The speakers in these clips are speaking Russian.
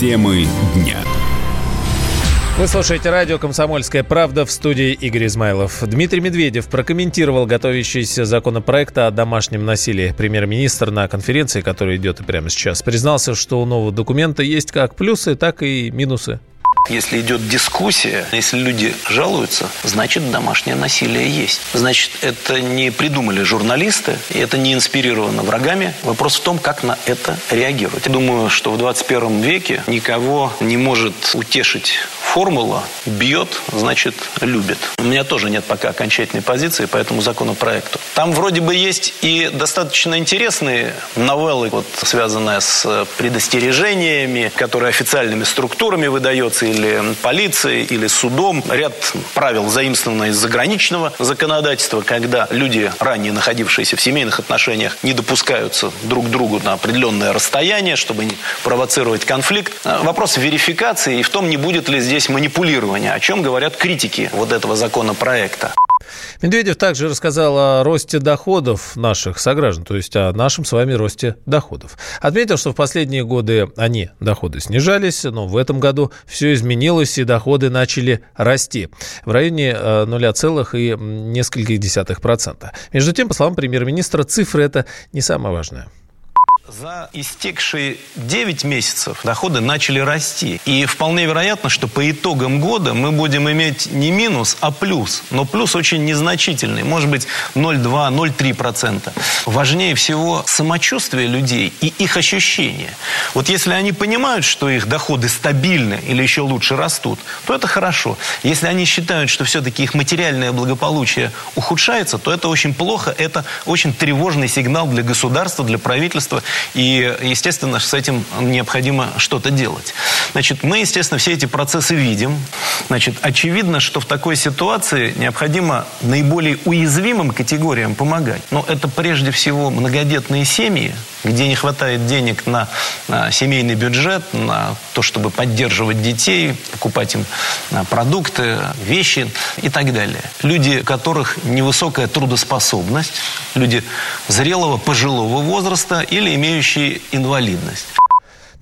Темы дня. Вы слушаете радио «Комсомольская правда» в студии Игорь Измайлов. Дмитрий Медведев прокомментировал готовящийся законопроект о домашнем насилии. Премьер-министр на конференции, которая идет и прямо сейчас, признался, что у нового документа есть как плюсы, так и минусы. Если идет дискуссия, если люди жалуются, значит домашнее насилие есть. Значит, это не придумали журналисты, и это не инспирировано врагами. Вопрос в том, как на это реагировать. Я думаю, что в 21 веке никого не может утешить формула «бьет, значит, любит». У меня тоже нет пока окончательной позиции по этому законопроекту. Там вроде бы есть и достаточно интересные новеллы, вот, связанные с предостережениями, которые официальными структурами выдается или полицией, или судом. Ряд правил заимствовано из заграничного законодательства, когда люди, ранее находившиеся в семейных отношениях, не допускаются друг к другу на определенное расстояние, чтобы не провоцировать конфликт. Вопрос верификации и в том, не будет ли здесь манипулирования, о чем говорят критики вот этого законопроекта. Медведев также рассказал о росте доходов наших сограждан, то есть о нашем с вами росте доходов. Отметил, что в последние годы они, доходы, снижались, но в этом году все изменилось, и доходы начали расти в районе э, нуля целых и нескольких десятых процента. Между тем, по словам премьер-министра, цифры это не самое важное. За истекшие 9 месяцев доходы начали расти. И вполне вероятно, что по итогам года мы будем иметь не минус, а плюс. Но плюс очень незначительный, может быть 0,2-0,3%. Важнее всего самочувствие людей и их ощущения. Вот если они понимают, что их доходы стабильны или еще лучше растут, то это хорошо. Если они считают, что все-таки их материальное благополучие ухудшается, то это очень плохо, это очень тревожный сигнал для государства, для правительства и, естественно, с этим необходимо что-то делать. Значит, мы, естественно, все эти процессы видим. Значит, очевидно, что в такой ситуации необходимо наиболее уязвимым категориям помогать. Но это прежде всего многодетные семьи, где не хватает денег на, на семейный бюджет, на то, чтобы поддерживать детей, покупать им продукты, вещи и так далее. Люди, у которых невысокая трудоспособность, люди зрелого пожилого возраста или имеющие инвалидность.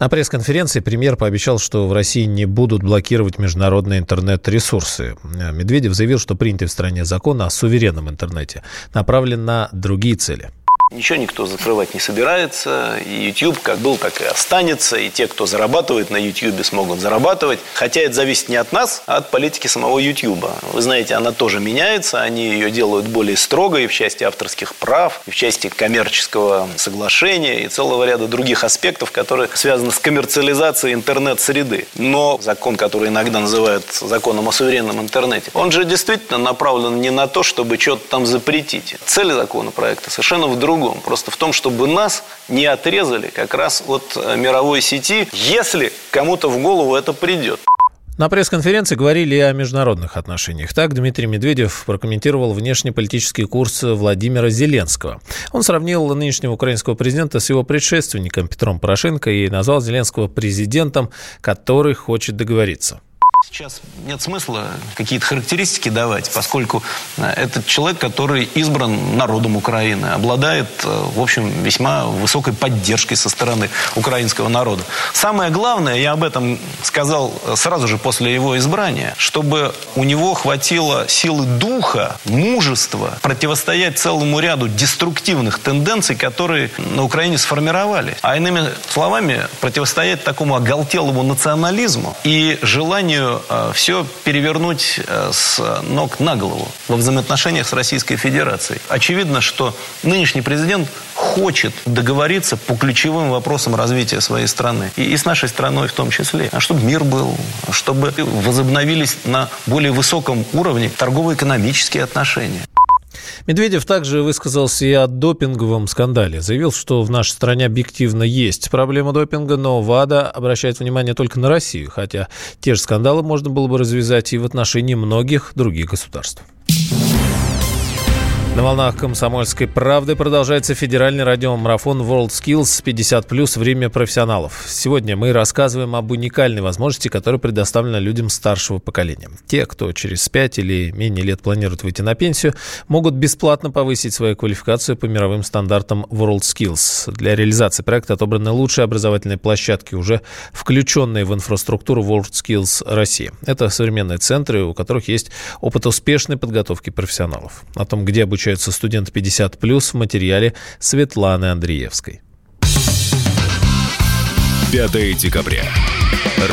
На пресс-конференции премьер пообещал, что в России не будут блокировать международные интернет-ресурсы. Медведев заявил, что принятый в стране закон о суверенном интернете направлен на другие цели – Ничего никто закрывать не собирается. И YouTube как был, так и останется. И те, кто зарабатывает на YouTube, смогут зарабатывать. Хотя это зависит не от нас, а от политики самого YouTube. Вы знаете, она тоже меняется. Они ее делают более строгой в части авторских прав, и в части коммерческого соглашения и целого ряда других аспектов, которые связаны с коммерциализацией интернет-среды. Но закон, который иногда называют законом о суверенном интернете, он же действительно направлен не на то, чтобы что-то там запретить. Цель законопроекта совершенно в другом. Просто в том, чтобы нас не отрезали как раз от э, мировой сети, если кому-то в голову это придет. На пресс-конференции говорили о международных отношениях. Так Дмитрий Медведев прокомментировал внешнеполитический курс Владимира Зеленского. Он сравнил нынешнего украинского президента с его предшественником Петром Порошенко и назвал Зеленского президентом, который хочет договориться. Сейчас нет смысла какие-то характеристики давать, поскольку э, этот человек, который избран народом Украины, обладает, э, в общем, весьма высокой поддержкой со стороны украинского народа. Самое главное, я об этом сказал э, сразу же после его избрания, чтобы у него хватило силы духа, мужества противостоять целому ряду деструктивных тенденций, которые на Украине сформировали. А иными словами, противостоять такому оголтелому национализму и желанию э, все перевернуть э, с ног на голову во взаимоотношениях с Российской Федерацией. Очевидно, что нынешний президент хочет договориться по ключевым вопросам развития своей страны. И, и с нашей страной в том числе. А чтобы мир был, чтобы возобновились на более высоком уровне торгово-экономические отношения. Медведев также высказался и о допинговом скандале. Заявил, что в нашей стране объективно есть проблема допинга, но ВАДА обращает внимание только на Россию, хотя те же скандалы можно было бы развязать и в отношении многих других государств. На волнах «Комсомольской правды» продолжается федеральный радиомарафон WorldSkills 50+, время профессионалов. Сегодня мы рассказываем об уникальной возможности, которая предоставлена людям старшего поколения. Те, кто через 5 или менее лет планирует выйти на пенсию, могут бесплатно повысить свою квалификацию по мировым стандартам WorldSkills. Для реализации проекта отобраны лучшие образовательные площадки, уже включенные в инфраструктуру WorldSkills России. Это современные центры, у которых есть опыт успешной подготовки профессионалов. О том, где обучаются обучаются студенты 50+, в материале Светланы Андреевской. 5 декабря.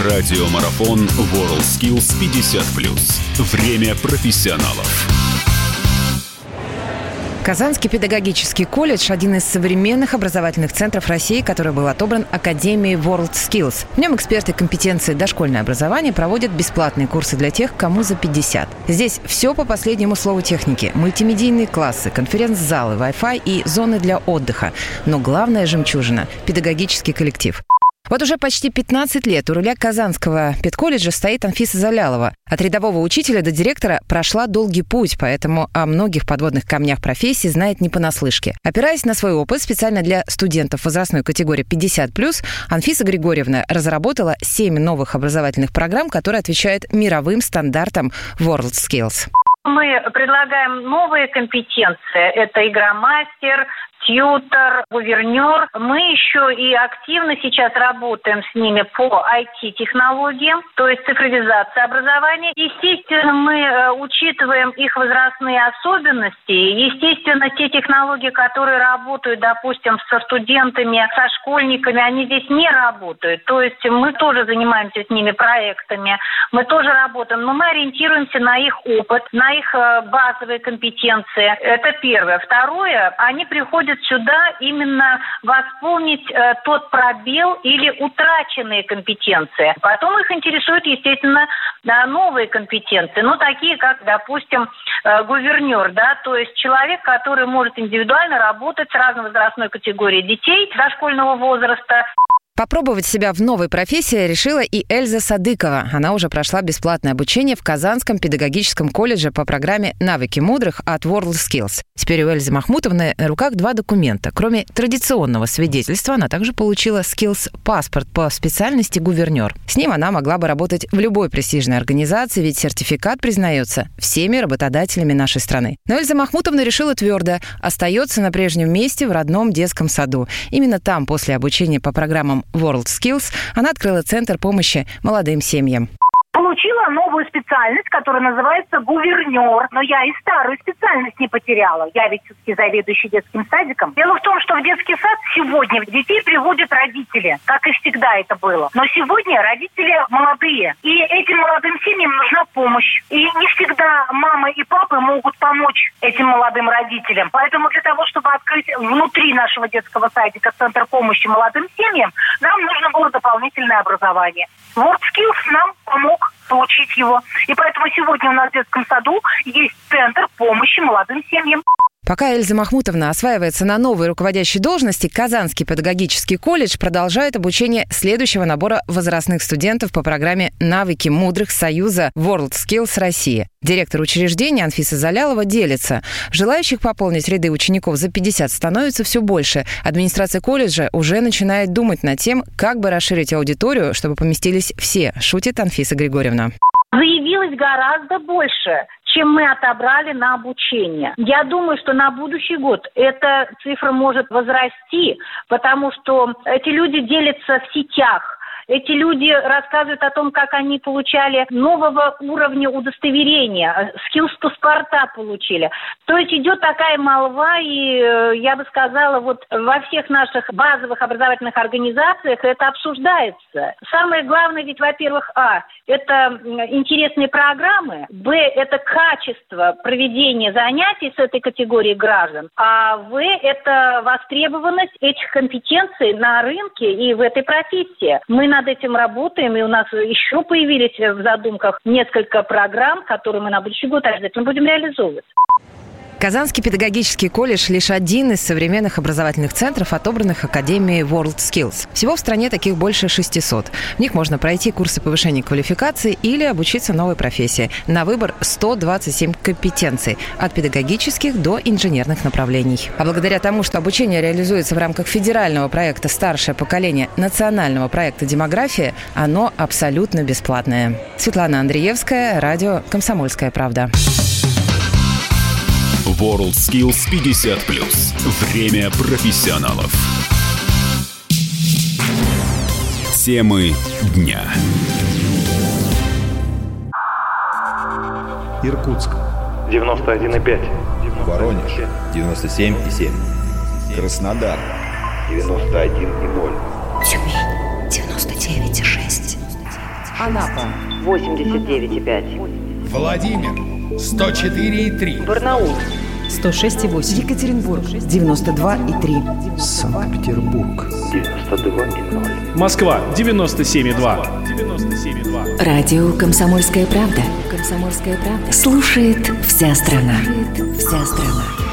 Радиомарафон WorldSkills 50+. Время профессионалов. Казанский педагогический колледж – один из современных образовательных центров России, который был отобран Академией WorldSkills. В нем эксперты компетенции дошкольное образование проводят бесплатные курсы для тех, кому за 50. Здесь все по последнему слову техники. Мультимедийные классы, конференц-залы, Wi-Fi и зоны для отдыха. Но главная жемчужина – педагогический коллектив. Вот уже почти 15 лет у руля Казанского педколледжа стоит Анфиса Залялова. От рядового учителя до директора прошла долгий путь, поэтому о многих подводных камнях профессии знает не понаслышке. Опираясь на свой опыт, специально для студентов возрастной категории 50+, Анфиса Григорьевна разработала 7 новых образовательных программ, которые отвечают мировым стандартам WorldSkills. Мы предлагаем новые компетенции. Это игромастер, тьютер, гувернер. Мы еще и активно сейчас работаем с ними по IT-технологиям, то есть цифровизация образования. Естественно, мы э, учитываем их возрастные особенности. Естественно, те технологии, которые работают, допустим, со студентами, со школьниками, они здесь не работают. То есть мы тоже занимаемся с ними проектами, мы тоже работаем, но мы ориентируемся на их опыт, на их э, базовые компетенции. Это первое. Второе, они приходят приходят сюда именно восполнить э, тот пробел или утраченные компетенции. Потом их интересуют, естественно, да, новые компетенции, ну, такие как, допустим, э, гувернер, да, то есть человек, который может индивидуально работать с разной возрастной категорией детей дошкольного возраста. Попробовать себя в новой профессии решила и Эльза Садыкова. Она уже прошла бесплатное обучение в Казанском педагогическом колледже по программе «Навыки мудрых» от WorldSkills. Теперь у Эльзы Махмутовны на руках два документа. Кроме традиционного свидетельства, она также получила Skills паспорт по специальности гувернер. С ним она могла бы работать в любой престижной организации, ведь сертификат признается всеми работодателями нашей страны. Но Эльза Махмутовна решила твердо остается на прежнем месте в родном детском саду. Именно там после обучения по программам WorldSkills она открыла центр помощи молодым семьям получила новую специальность, которая называется гувернер. Но я и старую специальность не потеряла. Я ведь все-таки заведующий детским садиком. Дело в том, что в детский сад сегодня детей приводят родители, как и всегда это было. Но сегодня родители молодые. И этим молодым семьям нужна помощь. И не всегда мамы и папы могут помочь этим молодым родителям. Поэтому для того, чтобы открыть внутри нашего детского садика центр помощи молодым семьям, нам нужно было дополнительное образование. WorldSkills нам помог получить его. И поэтому сегодня у нас в детском саду есть центр помощи молодым семьям. Пока Эльза Махмутовна осваивается на новой руководящей должности, Казанский педагогический колледж продолжает обучение следующего набора возрастных студентов по программе «Навыки мудрых Союза WorldSkills России». Директор учреждения Анфиса Залялова делится. Желающих пополнить ряды учеников за 50 становится все больше. Администрация колледжа уже начинает думать над тем, как бы расширить аудиторию, чтобы поместились все, шутит Анфиса Григорьевна. Заявилось гораздо больше чем мы отобрали на обучение. Я думаю, что на будущий год эта цифра может возрасти, потому что эти люди делятся в сетях эти люди рассказывают о том, как они получали нового уровня удостоверения, скиллс-паспорта получили. То есть идет такая молва, и э, я бы сказала, вот во всех наших базовых образовательных организациях это обсуждается. Самое главное ведь, во-первых, а, это интересные программы, б, это качество проведения занятий с этой категорией граждан, а в, это востребованность этих компетенций на рынке и в этой профессии. Мы над этим работаем, и у нас еще появились в задумках несколько программ, которые мы на будущий год обязательно будем реализовывать. Казанский педагогический колледж – лишь один из современных образовательных центров, отобранных Академией World Skills. Всего в стране таких больше 600. В них можно пройти курсы повышения квалификации или обучиться новой профессии. На выбор 127 компетенций – от педагогических до инженерных направлений. А благодаря тому, что обучение реализуется в рамках федерального проекта «Старшее поколение» национального проекта «Демография», оно абсолютно бесплатное. Светлана Андреевская, радио «Комсомольская правда». WorldSkills 50+. Время профессионалов. Темы дня. Иркутск. 91,5. Воронеж. 97,7. Краснодар. 91,0. Тюмень. 99,6. Анапа. 89,5. Владимир. 104,3. Барнаул. 106,8. Екатеринбург. 92,3. Санкт-Петербург. 92,0. Москва 97,2. 97,2. Радио «Комсомольская правда». «Комсомольская правда». Слушает вся страна. Слушает вся страна.